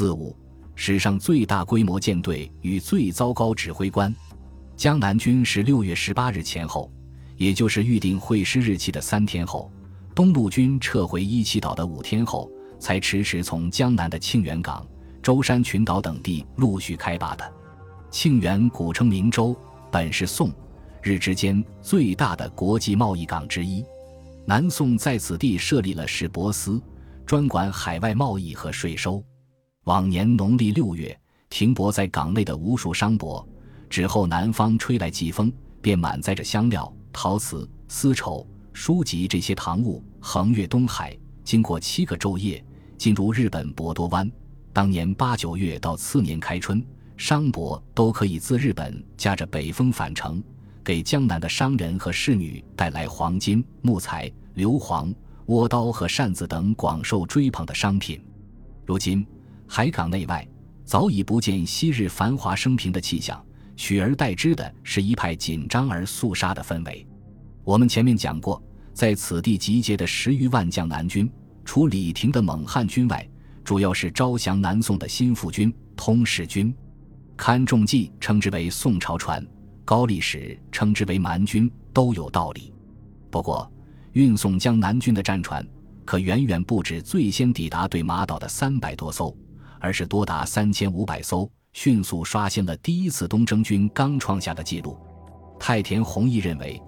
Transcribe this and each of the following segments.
四五，史上最大规模舰队与最糟糕指挥官。江南军是六月十八日前后，也就是预定会师日期的三天后，东路军撤回伊气岛的五天后，才迟迟从江南的庆元港、舟山群岛等地陆续开拔的。庆元古称明州，本是宋、日之间最大的国际贸易港之一。南宋在此地设立了市舶司，专管海外贸易和税收。往年农历六月，停泊在港内的无数商舶，之后南方吹来季风，便满载着香料、陶瓷、丝绸、书籍这些唐物，横越东海，经过七个昼夜，进入日本博多湾。当年八九月到次年开春，商舶都可以自日本驾着北风返程。给江南的商人和侍女带来黄金、木材、硫磺、倭刀和扇子等广受追捧的商品。如今，海港内外早已不见昔日繁华升平的气象，取而代之的是一派紧张而肃杀的氛围。我们前面讲过，在此地集结的十余万将南军，除李廷的蒙汉军外，主要是招降南宋的新附军通使军。堪仲记称之为宋朝船。高力士称之为蛮军都有道理，不过运送江南军的战船可远远不止最先抵达对马岛的三百多艘，而是多达三千五百艘，迅速刷新了第一次东征军刚创下的纪录。太田弘毅认为，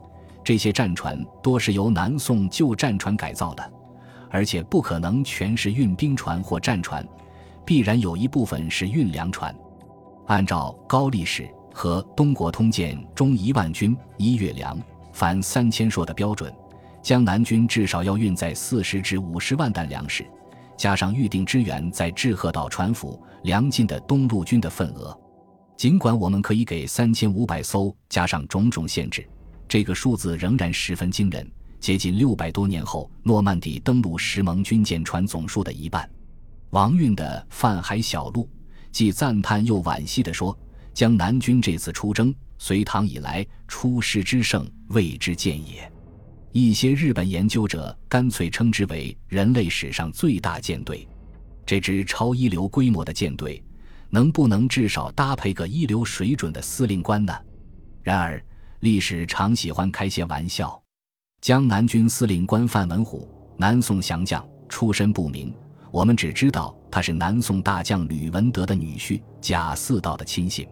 这些战船多是由南宋旧战船改造的，而且不可能全是运兵船或战船，必然有一部分是运粮船。按照高力士。和《东国通鉴》中一万军一月粮，凡三千槊的标准，江南军至少要运载四十至五十万担粮食，加上预定支援在志贺岛船府粮进的东路军的份额。尽管我们可以给三千五百艘加上种种限制，这个数字仍然十分惊人，接近六百多年后诺曼底登陆时盟军舰船总数的一半。王运的《泛海小路》既赞叹又惋惜地说。江南军这次出征，隋唐以来出师之盛，未之见也。一些日本研究者干脆称之为人类史上最大舰队。这支超一流规模的舰队，能不能至少搭配个一流水准的司令官呢？然而，历史常喜欢开些玩笑。江南军司令官范文虎，南宋降将，出身不明，我们只知道他是南宋大将吕文德的女婿，贾似道的亲信。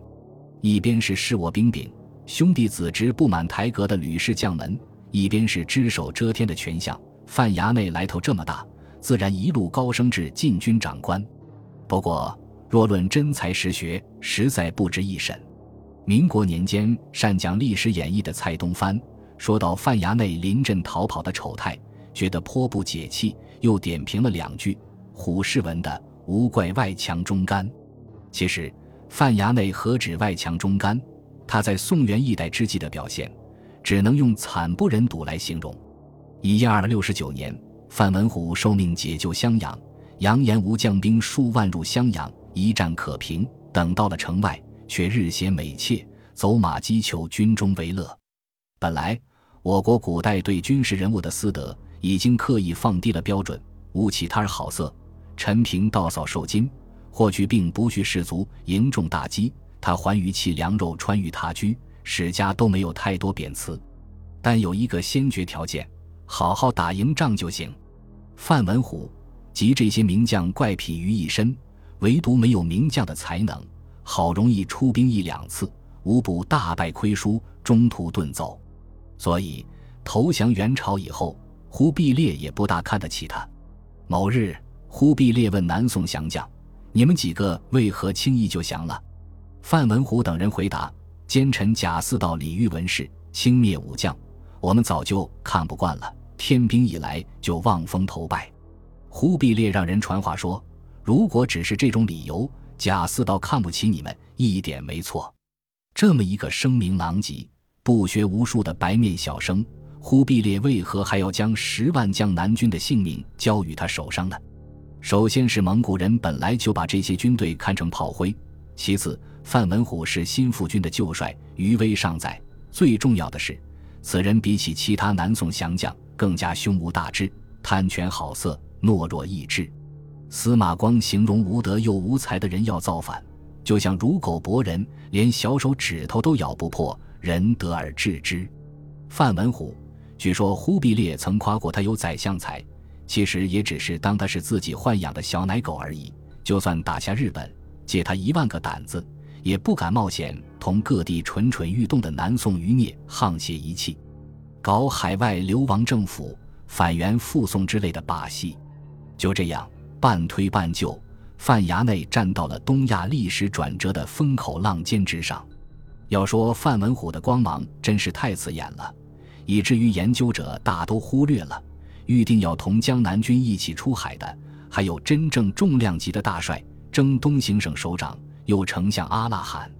一边是视我兵柄，兄弟子侄不满台阁的吕氏将门；一边是只手遮天的权相范衙内，来头这么大，自然一路高升至禁军长官。不过，若论真才实学，实在不值一审。民国年间善讲历史演义的蔡东藩说到范衙内临阵逃跑的丑态，觉得颇不解气，又点评了两句虎氏文的“无怪外强中干”。其实。范衙内何止外强中干？他在宋元一代之际的表现，只能用惨不忍睹来形容。一二六十九年，范文虎受命解救襄阳，扬言无将兵数万入襄阳，一战可平。等到了城外，却日携美妾，走马击球，军中为乐。本来我国古代对军事人物的私德已经刻意放低了标准，无其他好色，陈平道扫受金。霍去病不惧士卒，迎重大饥，他还余弃粮肉，穿于他居，史家都没有太多贬词，但有一个先决条件：好好打赢仗就行。范文虎集这些名将怪癖于一身，唯独没有名将的才能，好容易出兵一两次，无不大败亏输，中途遁走。所以投降元朝以后，忽必烈也不大看得起他。某日，忽必烈问南宋降将。你们几个为何轻易就降了？范文虎等人回答：“奸臣贾似道、李煜文氏轻蔑武将，我们早就看不惯了。天兵一来就望风投拜。”忽必烈让人传话说：“如果只是这种理由，贾似道看不起你们，一点没错。”这么一个声名狼藉、不学无术的白面小生，忽必烈为何还要将十万将南军的性命交于他手上呢？首先是蒙古人本来就把这些军队看成炮灰，其次范文虎是新附军的旧帅，余威尚在。最重要的是，此人比起其他南宋降将更加胸无大志、贪权好色、懦弱易志。司马光形容无德又无才的人要造反，就像如狗搏人，连小手指头都咬不破，人得而治之。范文虎，据说忽必烈曾夸过他有宰相才，其实也只是当他是自己豢养的小奶狗而已。就算打下日本，借他一万个胆子，也不敢冒险同各地蠢蠢欲动的南宋余孽沆瀣一气，搞海外流亡政府、反元复宋之类的把戏。就这样，半推半就，范衙内站到了东亚历史转折的风口浪尖之上。要说范文虎的光芒，真是太刺眼了，以至于研究者大都忽略了，预定要同江南军一起出海的。还有真正重量级的大帅，征东行省首长，又丞相阿剌罕。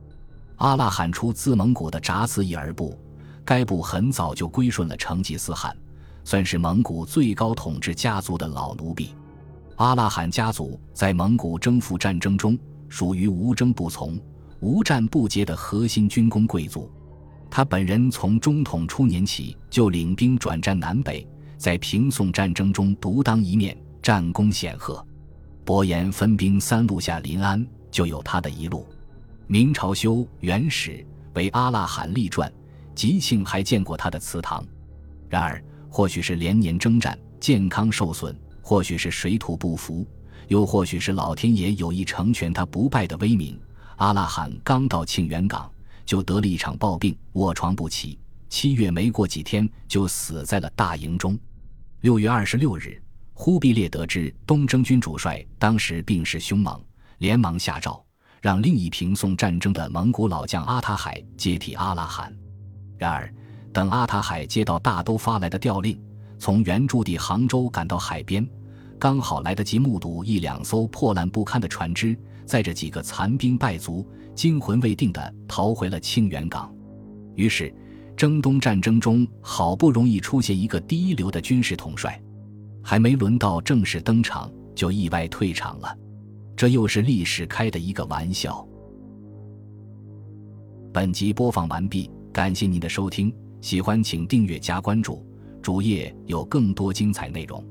阿剌罕出自蒙古的札子伊尔部，该部很早就归顺了成吉思汗，算是蒙古最高统治家族的老奴婢。阿剌罕家族在蒙古征服战争中属于无争不从、无战不捷的核心军工贵族。他本人从中统初年起就领兵转战南北，在平宋战争中独当一面。战功显赫，伯颜分兵三路下临安，就有他的一路。明朝修元史为阿剌罕立传，吉庆还见过他的祠堂。然而，或许是连年征战，健康受损；或许是水土不服；又或许是老天爷有意成全他不败的威名。阿剌罕刚到庆元港，就得了一场暴病，卧床不起。七月没过几天，就死在了大营中。六月二十六日。忽必烈得知东征军主帅当时病势凶猛，连忙下诏让另一平宋战争的蒙古老将阿塔海接替阿拉罕。然而，等阿塔海接到大都发来的调令，从原驻地杭州赶到海边，刚好来得及目睹一两艘破烂不堪的船只载着几个残兵败卒、惊魂未定地逃回了清源港。于是，征东战争中好不容易出现一个第一流的军事统帅。还没轮到正式登场，就意外退场了，这又是历史开的一个玩笑。本集播放完毕，感谢您的收听，喜欢请订阅加关注，主页有更多精彩内容。